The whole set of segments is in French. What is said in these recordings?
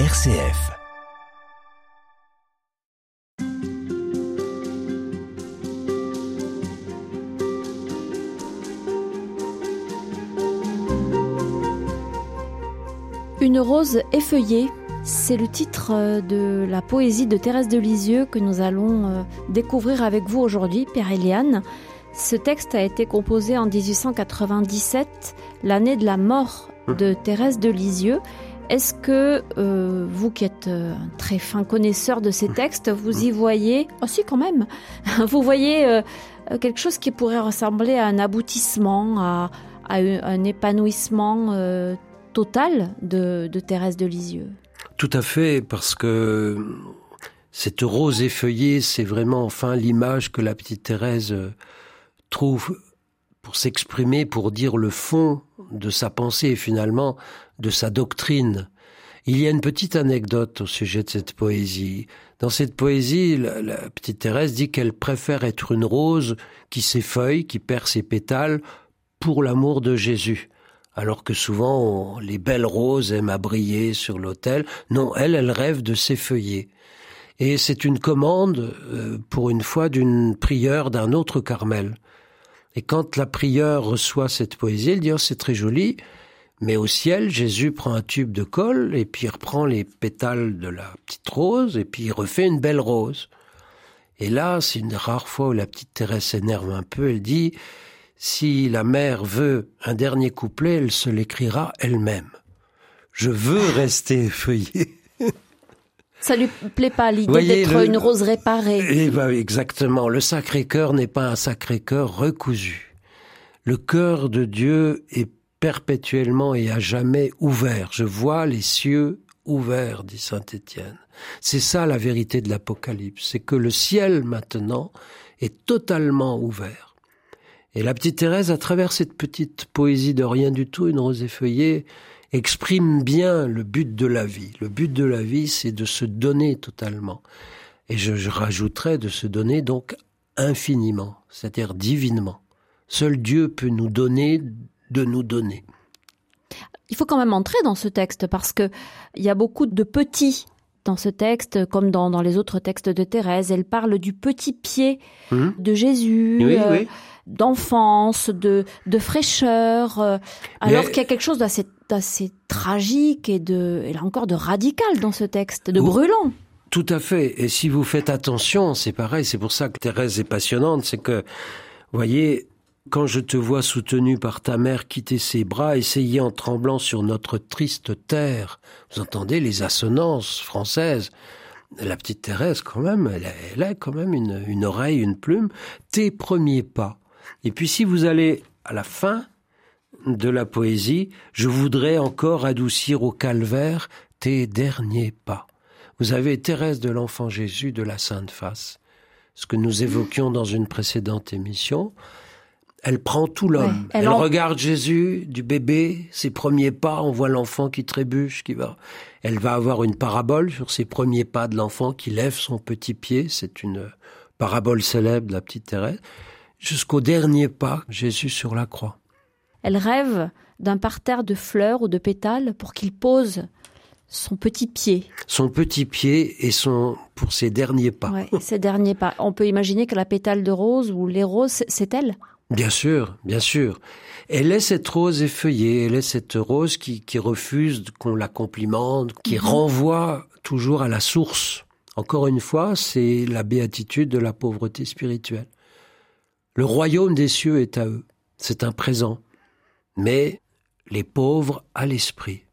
RCF. Une rose effeuillée, c'est le titre euh, de la poésie de Thérèse de Lisieux que nous allons euh, découvrir avec vous aujourd'hui, Pierre Eliane. Ce texte a été composé en 1897, l'année de la mort de Thérèse de Lisieux. Est-ce que euh, vous qui êtes un très fin connaisseur de ces textes, vous y voyez, oh si quand même, vous voyez quelque chose qui pourrait ressembler à un aboutissement, à, à un épanouissement total de, Thérèse de Lisieux? Tout à fait, parce que cette rose effeuillée, c'est vraiment enfin l'image que la petite Thérèse euh, trouve pour s'exprimer, pour dire le fond de sa pensée et finalement de sa doctrine. Il y a une petite anecdote au sujet de cette poésie. Dans cette poésie, la, petite Thérèse dit qu'elle préfère être une rose qui s'effeuille, qui perd ses pétales, pour l'amour de Jésus alors que souvent les belles roses aiment à briller sur l'autel. Non, elle, elle rêve de s'effeuiller. Et c'est une commande, euh, pour une fois, d'une prieure d'un autre Carmel. Et quand la prieure reçoit cette poésie, elle dit oh, c'est très joli, mais au ciel, Jésus prend un tube de colle et puis il reprend les pétales de la petite rose et puis il refait une belle rose. Et là, c'est une rare fois où la petite Thérèse s'énerve un peu. Elle dit si la mère veut un dernier couplet, elle se l'écrira elle-même. Je veux rester feuillé. Ça lui plaît pas l'idée d'être une rose réparée. Eh ben, exactement. Le Sacré-Cœur n'est pas un Sacré-Cœur recousu. Le cœur de Dieu est perpétuellement et à jamais ouvert. Je vois les cieux ouverts, dit saint Étienne. C'est ça la vérité de l'Apocalypse, c'est que le ciel maintenant est totalement ouvert. Et la petite Thérèse, à travers cette petite poésie de rien du tout, une rose effeuillée, exprime bien le but de la vie. Le but de la vie, c'est de se donner totalement. Et je, je rajouterais de se donner donc infiniment, c'est-à-dire divinement. Seul Dieu peut nous donner de nous donner. Il faut quand même entrer dans ce texte parce que il y a beaucoup de petits dans ce texte, comme dans, dans les autres textes de Thérèse. Elle parle du petit pied hum. de Jésus. Oui, euh, oui d'enfance, de, de fraîcheur, euh, alors qu'il y a quelque chose d'assez, tragique et de, et là encore, de radical dans ce texte, de brûlant. Tout à fait. Et si vous faites attention, c'est pareil. C'est pour ça que Thérèse est passionnante. C'est que, voyez, quand je te vois soutenu par ta mère quitter ses bras, essayer en tremblant sur notre triste terre. Vous entendez les assonances françaises. La petite Thérèse, quand même, elle a, elle a quand même une, une oreille, une plume. Tes premiers pas et puis si vous allez à la fin de la poésie, je voudrais encore adoucir au calvaire tes derniers pas. Vous avez Thérèse de l'Enfant Jésus de la Sainte Face, ce que nous évoquions dans une précédente émission. Elle prend tout l'homme. elle, regarde Jésus, du bébé, ses premiers pas, on voit l'enfant qui trébuche, qui va. Elle va avoir une parabole sur ses premiers pas de l'enfant qui lève son petit pied. C'est une parabole célèbre de la petite Thérèse jusqu'au dernier pas, Jésus sur la croix. Elle rêve d'un parterre de fleurs ou de pétales pour qu'il pose son petit pied. Son petit pied et son pour ses derniers pas. Ouais, ses derniers pas. On peut imaginer que la pétale de rose ou les roses, c'est elle. Bien sûr, bien sûr. Elle est cette rose effeuillée, elle est cette rose qui, qui refuse qu'on la complimente, qui mhm. renvoie toujours à la source. Encore une fois, c'est la béatitude de la pauvreté spirituelle. Le royaume des cieux est à eux. C'est un présent. Mais les pauvres à l'esprit.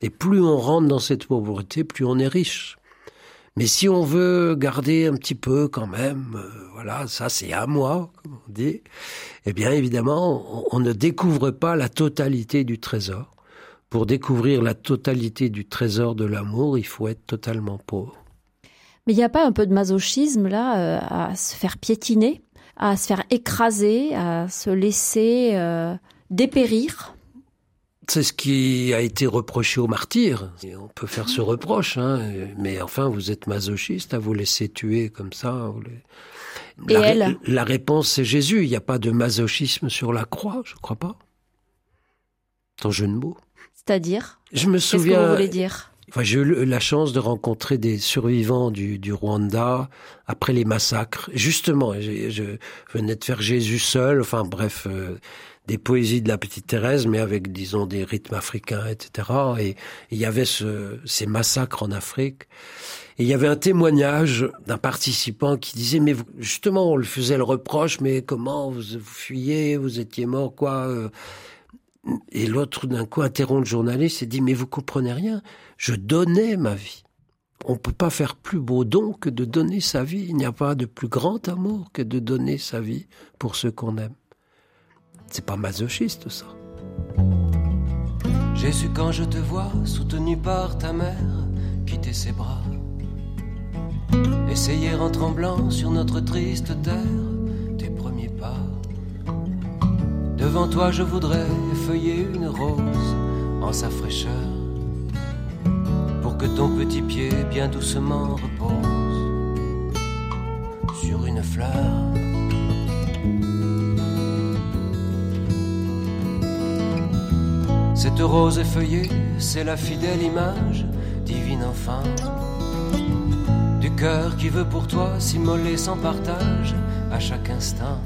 Et plus on rentre dans cette pauvreté, plus on est riche. Mais si on veut garder un petit peu quand même, euh, voilà, ça c'est à moi, comme on dit, eh bien évidemment, on, ne découvre pas la totalité du trésor. Pour découvrir la totalité du trésor de l'amour, il faut être totalement pauvre. Mais il n'y a pas un peu de masochisme là euh, à se faire piétiner à se faire écraser, à se laisser euh, dépérir. C'est ce qui a été reproché aux martyrs. on peut faire ce reproche, hein, mais enfin, vous êtes masochiste à vous laisser tuer comme ça. Et la, elle la réponse, c'est Jésus. Il n'y a pas de masochisme sur la croix, je crois pas. Ton jeu de mots. C'est-à-dire Je me souviens. Qu'est-ce que vous voulez dire? Enfin, j'ai eu la chance de rencontrer des survivants du, du Rwanda après les massacres. Justement, je, venais de faire Jésus seul. Enfin, bref, euh, des poésies de la petite Thérèse, mais avec, disons, des rythmes africains, etc. Et il y avait ce, ces massacres en Afrique. Et il y avait un témoignage d'un participant qui disait, mais justement, on le faisait le reproche, mais comment vous, vous fuyez, vous étiez mort, quoi. Euh. Et l'autre, d'un coup, interrompt le journaliste et dit, mais vous comprenez rien je donnais ma vie. On ne peut pas faire plus beau don que de donner sa vie. Il n'y a pas de plus grand amour que de donner sa vie pour ceux qu'on aime. C'est pas masochiste ça. Jésus, quand je te vois soutenu par ta mère, quitter ses bras, essayer en tremblant sur notre triste terre tes premiers pas. Devant toi, je voudrais feuiller une rose en sa fraîcheur que ton petit pied bien doucement repose sur une fleur. Cette rose effeuillée, c'est la fidèle image, divine enfant, du cœur qui veut pour toi s'immoler sans partage à chaque instant.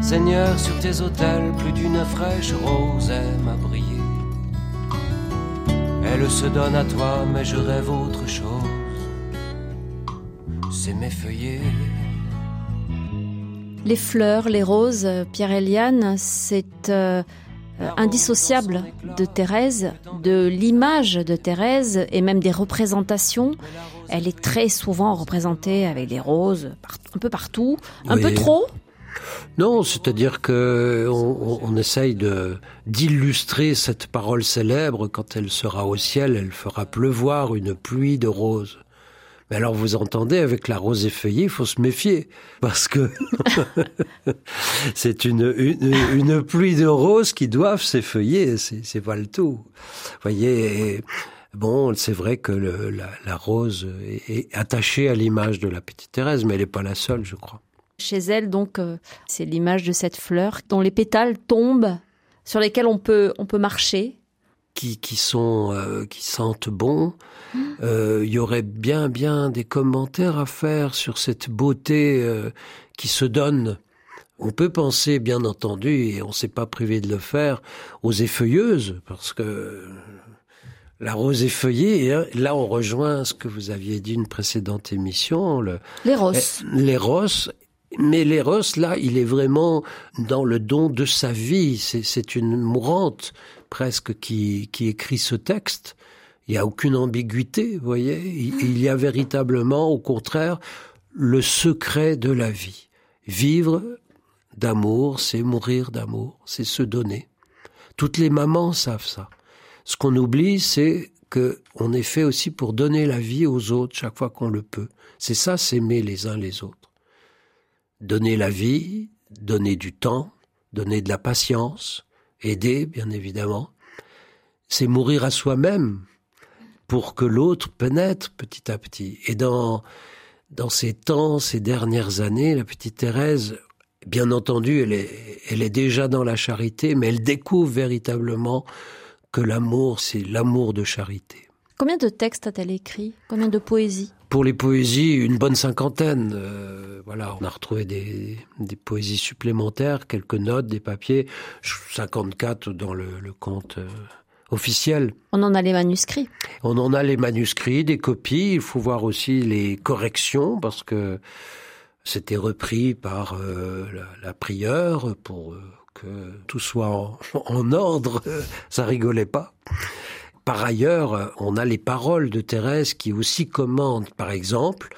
Seigneur, sur tes autels, plus d'une fraîche rose aime à briller. Elle se donne à toi, mais je rêve autre chose. C'est mes feuillets. Les fleurs, les roses, Pierre Eliane, c'est euh, indissociable de Thérèse, de l'image de Thérèse et même des représentations. Elle est très souvent représentée avec des roses un peu partout, un peu trop, non, c'est-à-dire que on, essaye de d'illustrer cette parole célèbre. Quand elle sera au ciel, elle fera pleuvoir une pluie de roses. Mais alors vous entendez, avec la rose effeuillée, il faut se méfier, parce que c'est une, une, pluie de roses qui doivent s'effeuiller, c'est pas le tout. Vous voyez, bon, c'est vrai que la, rose est attachée à l'image de la petite Thérèse, mais elle n'est pas la seule, je crois. Chez elle, donc, euh, c'est l'image de cette fleur dont les pétales tombent, sur lesquels on peut, on peut marcher. Qui, qui sont, euh, qui sentent bon. Euh, il y aurait bien, bien des commentaires à faire sur cette beauté qui se donne. On peut penser, bien entendu, et on ne s'est pas privé de le faire, aux effeuilleuses, parce que la rose effeuillée, hein, là on rejoint ce que vous aviez dit une précédente émission. Le, les roses. Les roses mais Léros, là, il est vraiment dans le don de sa vie. C'est une mourante presque qui, qui écrit ce texte. Il n'y a aucune ambiguïté, vous voyez. Il y a véritablement, au contraire, le secret de la vie. Vivre d'amour, c'est mourir d'amour, c'est se donner. Toutes les mamans savent ça. Ce qu'on oublie, c'est que on est fait aussi pour donner la vie aux autres chaque fois qu'on le peut. C'est ça, s'aimer les uns les autres donner la vie, donner du temps, donner de la patience, aider, bien évidemment. C'est mourir à soi-même pour que l'autre pénètre petit à petit. Et dans, dans ces temps, ces dernières années, la petite Thérèse, bien entendu, elle est, elle est déjà dans la charité, mais elle découvre véritablement que l'amour, c'est l'amour de charité. Combien de textes a-t-elle écrit? Combien de poésie pour les poésies, une bonne cinquantaine. Euh, voilà, on a retrouvé des, des, poésies supplémentaires, quelques notes, des papiers, 54 dans le, le compte euh, officiel. On en a les manuscrits. On en a les manuscrits, des copies. Il faut voir aussi les corrections parce que c'était repris par euh, la, la, prieure pour que tout soit en, en ordre. Ça rigolait pas. Par ailleurs, on a les paroles de Thérèse qui aussi commandent, par exemple,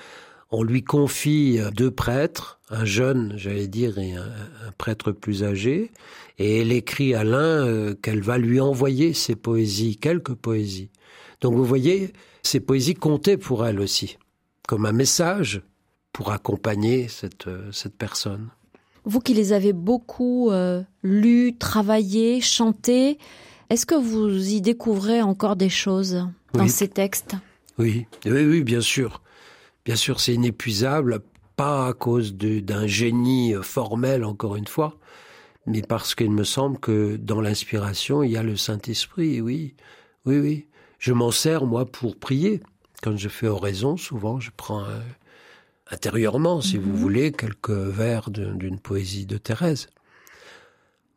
on lui confie deux prêtres, un jeune, j'allais dire, et un, prêtre plus âgé, et elle écrit à l'un euh, qu'elle va lui envoyer ses poésies, quelques poésies. Donc vous voyez, ces poésies comptaient pour elle aussi, comme un message pour accompagner cette, euh, cette personne. Vous qui les avez beaucoup euh, lus, travaillés, chantés, est-ce que vous y découvrez encore des choses dans ces textes? Oui. oui, oui, bien sûr. Bien sûr, c'est inépuisable, pas à cause d'un génie formel, encore une fois, mais parce qu'il me semble que dans l'inspiration, il y a le Saint-Esprit, oui. Oui, oui. Je m'en sers, moi, pour prier. Quand je fais oraison, souvent, je prends intérieurement, si vous mhm. voulez, quelques vers d'une poésie de Thérèse.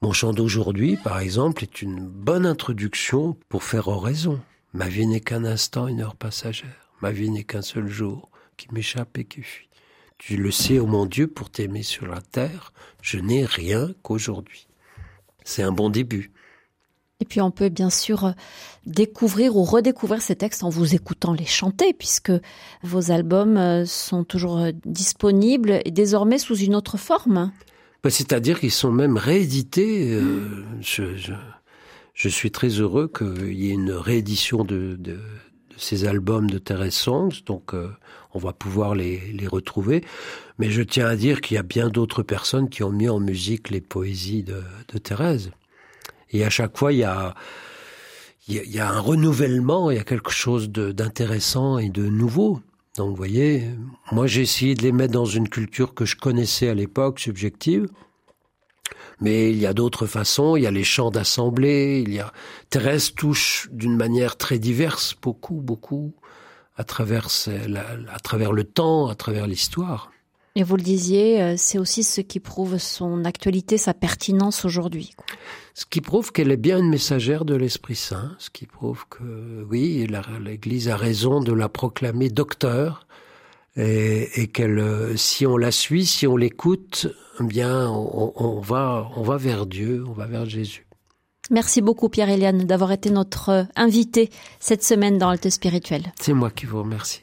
Mon chant d'aujourd'hui, par exemple, est une bonne introduction pour faire oraison. Ma vie n'est qu'un instant, une heure passagère. Ma vie n'est qu'un seul jour qui m'échappe et qui fuit. Tu le sais, ô mon Dieu, pour t'aimer sur la terre, je n'ai rien qu'aujourd'hui. C'est un bon début. Et puis on peut bien sûr euh, découvrir ou redécouvrir ces textes en vous écoutant les chanter, puisque vos albums euh, sont toujours euh, disponibles et désormais sous une autre forme. Bah, c'est-à-dire qu'ils sont même réédités. je, suis très heureux qu'il y ait une réédition de, ces albums de Thérèse Songs, donc on va pouvoir les, les, retrouver. Mais je tiens à dire qu'il y a bien d'autres personnes qui ont mis en musique les poésies de, de Thérèse. Et à chaque fois, il y a, il y a un renouvellement, il y a quelque chose d'intéressant et de nouveau. Donc, vous voyez, moi, j'ai essayé de les mettre dans une culture que je connaissais à l'époque, subjective. Mais il y a d'autres façons, il y a les chants d'assemblée, il y a Thérèse touche d'une manière très diverse, beaucoup, beaucoup, à travers, à travers le temps, à travers l'histoire. Et vous le disiez, euh, c'est aussi ce qui prouve son actualité, sa pertinence aujourd'hui. Ce qui prouve qu'elle est bien une messagère de l'Esprit Saint, ce qui prouve que oui, l'Église a raison de la proclamer docteur, et, et qu'elle, euh, si on la suit, si on l'écoute, eh bien, on, on, va, on va vers Dieu, on va vers Jésus. Merci beaucoup Pierre-Éliane d'avoir été notre invité cette semaine dans Alte Spirituel. C'est moi qui vous remercie.